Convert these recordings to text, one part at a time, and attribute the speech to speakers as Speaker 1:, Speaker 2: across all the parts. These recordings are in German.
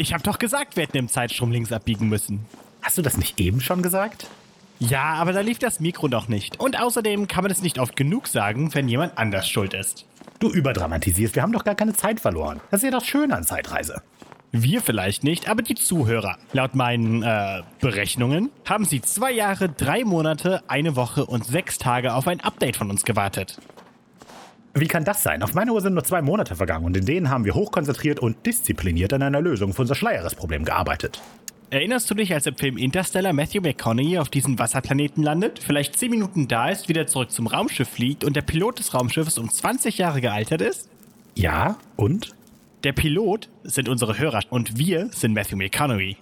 Speaker 1: Ich hab doch gesagt, wir hätten im Zeitstrom links abbiegen müssen.
Speaker 2: Hast du das nicht eben schon gesagt?
Speaker 1: Ja, aber da lief das Mikro noch nicht. Und außerdem kann man es nicht oft genug sagen, wenn jemand anders schuld ist.
Speaker 2: Du überdramatisierst, wir haben doch gar keine Zeit verloren. Das ist ja das Schöne an Zeitreise.
Speaker 1: Wir vielleicht nicht, aber die Zuhörer. Laut meinen äh, Berechnungen haben sie zwei Jahre, drei Monate, eine Woche und sechs Tage auf ein Update von uns gewartet.
Speaker 2: Wie kann das sein? Auf meine Uhr sind nur zwei Monate vergangen und in denen haben wir hochkonzentriert und diszipliniert an einer Lösung für unser Schleieres-Problem gearbeitet.
Speaker 1: Erinnerst du dich, als im Film Interstellar Matthew McConaughey auf diesem Wasserplaneten landet, vielleicht 10 Minuten da ist, wieder zurück zum Raumschiff fliegt und der Pilot des Raumschiffes um 20 Jahre gealtert ist?
Speaker 2: Ja, und?
Speaker 1: Der Pilot sind unsere Hörer und wir sind Matthew McConaughey.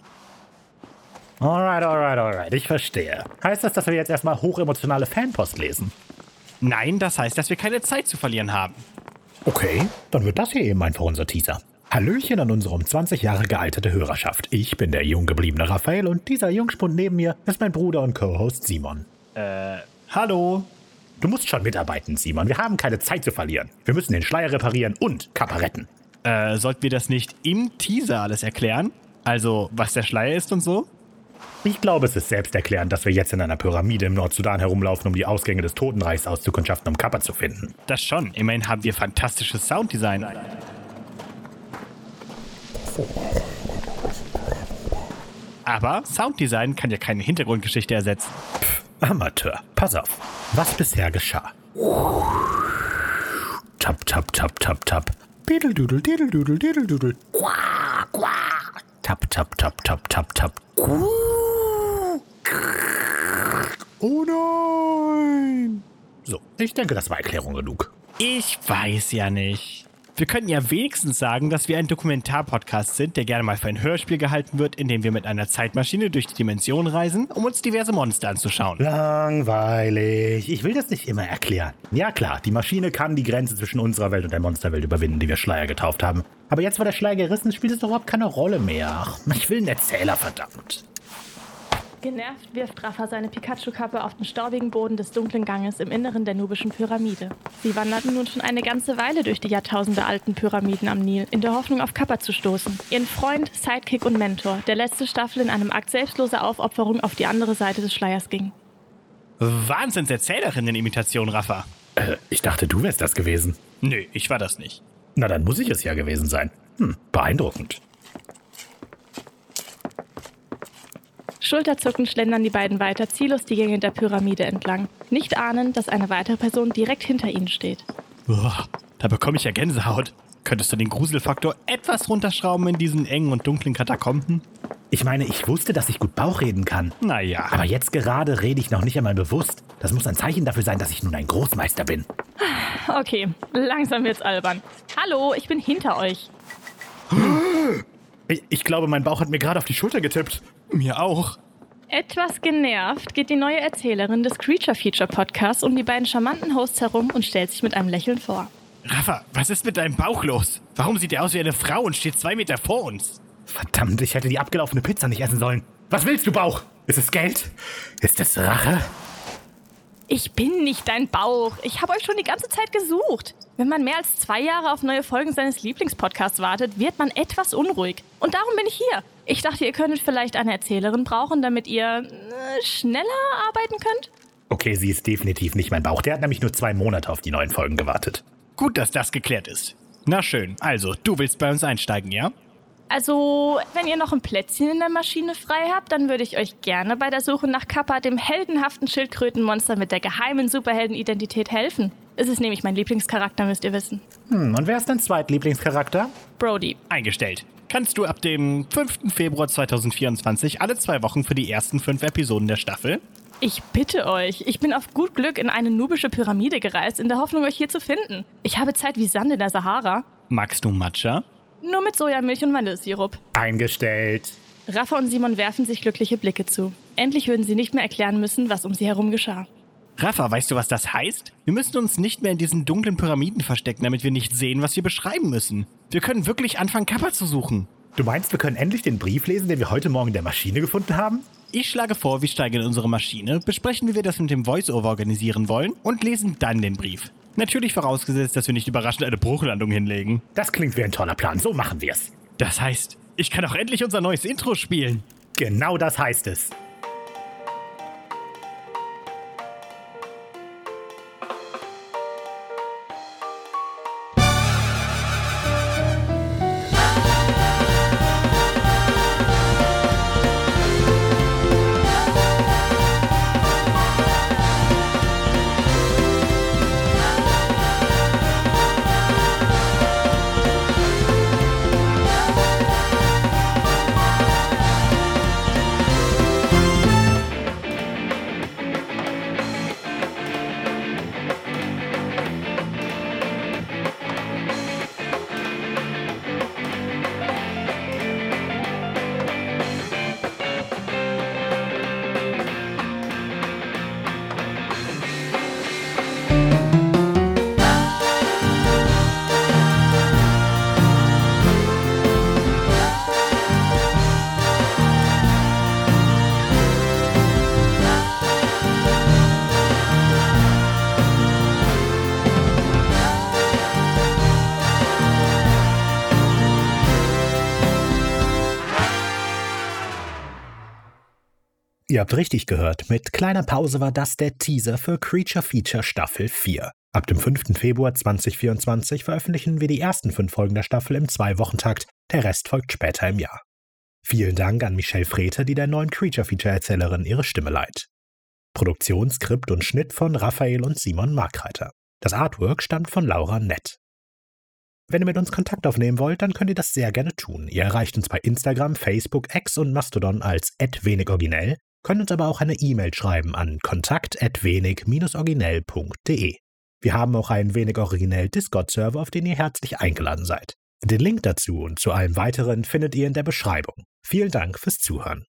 Speaker 2: Alright, alright, alright, ich verstehe. Heißt das, dass wir jetzt erstmal hochemotionale Fanpost lesen?
Speaker 1: Nein, das heißt, dass wir keine Zeit zu verlieren haben.
Speaker 2: Okay, dann wird das hier eben einfach unser Teaser. Hallöchen an unsere um 20 Jahre gealterte Hörerschaft. Ich bin der jung gebliebene Raphael und dieser Jungspund neben mir ist mein Bruder und Co-Host Simon.
Speaker 1: Äh, hallo?
Speaker 2: Du musst schon mitarbeiten, Simon. Wir haben keine Zeit zu verlieren. Wir müssen den Schleier reparieren und Kappa retten.
Speaker 1: Äh, sollten wir das nicht im Teaser alles erklären? Also, was der Schleier ist und so?
Speaker 2: Ich glaube, es ist selbsterklärend, dass wir jetzt in einer Pyramide im Nordsudan herumlaufen, um die Ausgänge des Totenreichs auszukundschaften, um Kappa zu finden.
Speaker 1: Das schon. Immerhin haben wir fantastisches Sounddesign. Aber Sounddesign kann ja keine Hintergrundgeschichte ersetzen.
Speaker 2: Pff, Amateur. Pass auf. Was bisher geschah. Tap, tap, tap, tap, tap. Diddledudel, diddledudel, diddledudel. Quack, quack. Tap, tap, tap, tap, tap, tap. Oh nein! So, ich denke, das war Erklärung genug.
Speaker 1: Ich weiß ja nicht. Wir könnten ja wenigstens sagen, dass wir ein Dokumentarpodcast sind, der gerne mal für ein Hörspiel gehalten wird, in dem wir mit einer Zeitmaschine durch die Dimension reisen, um uns diverse Monster anzuschauen.
Speaker 2: Langweilig. Ich will das nicht immer erklären. Ja klar, die Maschine kann die Grenze zwischen unserer Welt und der Monsterwelt überwinden, die wir Schleier getauft haben. Aber jetzt, wo der Schleier gerissen ist, spielt es doch überhaupt keine Rolle mehr. Ach, ich will einen Erzähler, verdammt.
Speaker 3: Genervt wirft Rafa seine Pikachu-Kappe auf den staubigen Boden des dunklen Ganges im Inneren der nubischen Pyramide. Sie wanderten nun schon eine ganze Weile durch die jahrtausendealten Pyramiden am Nil, in der Hoffnung auf Kappa zu stoßen. Ihren Freund, Sidekick und Mentor, der letzte Staffel in einem Akt selbstloser Aufopferung auf die andere Seite des Schleiers ging.
Speaker 1: Wahnsinnserzählerinnen-Imitation, Rafa.
Speaker 2: Äh, ich dachte, du wärst das gewesen.
Speaker 1: Nö, ich war das nicht.
Speaker 2: Na, dann muss ich es ja gewesen sein. Hm, beeindruckend.
Speaker 3: Schulterzuckend schlendern die beiden weiter ziellos die Gänge der Pyramide entlang, nicht ahnen, dass eine weitere Person direkt hinter ihnen steht.
Speaker 1: Uah, da bekomme ich ja Gänsehaut. Könntest du den Gruselfaktor etwas runterschrauben in diesen engen und dunklen Katakomben?
Speaker 2: Ich meine, ich wusste, dass ich gut Bauch reden kann.
Speaker 1: Naja.
Speaker 2: Aber jetzt gerade rede ich noch nicht einmal bewusst. Das muss ein Zeichen dafür sein, dass ich nun ein Großmeister bin.
Speaker 3: Okay, langsam wird's albern. Hallo, ich bin hinter euch.
Speaker 2: Ich, ich glaube, mein Bauch hat mir gerade auf die Schulter getippt.
Speaker 1: Mir auch.
Speaker 3: Etwas genervt geht die neue Erzählerin des Creature Feature Podcasts um die beiden charmanten Hosts herum und stellt sich mit einem Lächeln vor.
Speaker 1: Rafa, was ist mit deinem Bauch los? Warum sieht er aus wie eine Frau und steht zwei Meter vor uns?
Speaker 2: Verdammt, ich hätte die abgelaufene Pizza nicht essen sollen. Was willst du, Bauch? Ist es Geld? Ist es Rache?
Speaker 3: Ich bin nicht dein Bauch. Ich habe euch schon die ganze Zeit gesucht. Wenn man mehr als zwei Jahre auf neue Folgen seines Lieblingspodcasts wartet, wird man etwas unruhig. Und darum bin ich hier. Ich dachte, ihr könntet vielleicht eine Erzählerin brauchen, damit ihr äh, schneller arbeiten könnt.
Speaker 2: Okay, sie ist definitiv nicht mein Bauch. Der hat nämlich nur zwei Monate auf die neuen Folgen gewartet.
Speaker 1: Gut, dass das geklärt ist. Na schön, also, du willst bei uns einsteigen, ja?
Speaker 3: Also, wenn ihr noch ein Plätzchen in der Maschine frei habt, dann würde ich euch gerne bei der Suche nach Kappa, dem heldenhaften Schildkrötenmonster mit der geheimen Superheldenidentität, helfen. Es ist nämlich mein Lieblingscharakter, müsst ihr wissen.
Speaker 2: Hm, und wer ist dein Zweitlieblingscharakter?
Speaker 3: Brody.
Speaker 1: Eingestellt. Kannst du ab dem 5. Februar 2024 alle zwei Wochen für die ersten fünf Episoden der Staffel?
Speaker 3: Ich bitte euch, ich bin auf gut Glück in eine nubische Pyramide gereist, in der Hoffnung, euch hier zu finden. Ich habe Zeit wie Sand in der Sahara.
Speaker 1: Magst du Matcha?
Speaker 3: Nur mit Sojamilch und Vanillesirup.
Speaker 2: Eingestellt.
Speaker 3: Rafa und Simon werfen sich glückliche Blicke zu. Endlich würden sie nicht mehr erklären müssen, was um sie herum geschah.
Speaker 1: Rafa, weißt du, was das heißt? Wir müssen uns nicht mehr in diesen dunklen Pyramiden verstecken, damit wir nicht sehen, was wir beschreiben müssen. Wir können wirklich anfangen, Kappa zu suchen.
Speaker 2: Du meinst, wir können endlich den Brief lesen, den wir heute Morgen in der Maschine gefunden haben?
Speaker 1: Ich schlage vor, wir steigen in unsere Maschine, besprechen, wie wir das mit dem Voice-Over organisieren wollen und lesen dann den Brief. Natürlich vorausgesetzt, dass wir nicht überraschend eine Bruchlandung hinlegen.
Speaker 2: Das klingt wie ein toller Plan. So machen wir's.
Speaker 1: Das heißt, Ich kann auch endlich unser neues Intro spielen.
Speaker 2: Genau das heißt es. Ihr habt richtig gehört. Mit kleiner Pause war das der Teaser für Creature Feature Staffel 4. Ab dem 5. Februar 2024 veröffentlichen wir die ersten fünf Folgen der Staffel im Zwei-Wochen-Takt. Der Rest folgt später im Jahr. Vielen Dank an Michelle Freter, die der neuen Creature Feature Erzählerin ihre Stimme leiht. Produktion, Skript und Schnitt von Raphael und Simon Markreiter. Das Artwork stammt von Laura Nett. Wenn ihr mit uns Kontakt aufnehmen wollt, dann könnt ihr das sehr gerne tun. Ihr erreicht uns bei Instagram, Facebook, X und Mastodon als @wenigoriginell könnt uns aber auch eine E-Mail schreiben an kontakt@wenig-originell.de. Wir haben auch einen wenig originell Discord-Server, auf den ihr herzlich eingeladen seid. Den Link dazu und zu allem weiteren findet ihr in der Beschreibung. Vielen Dank fürs Zuhören.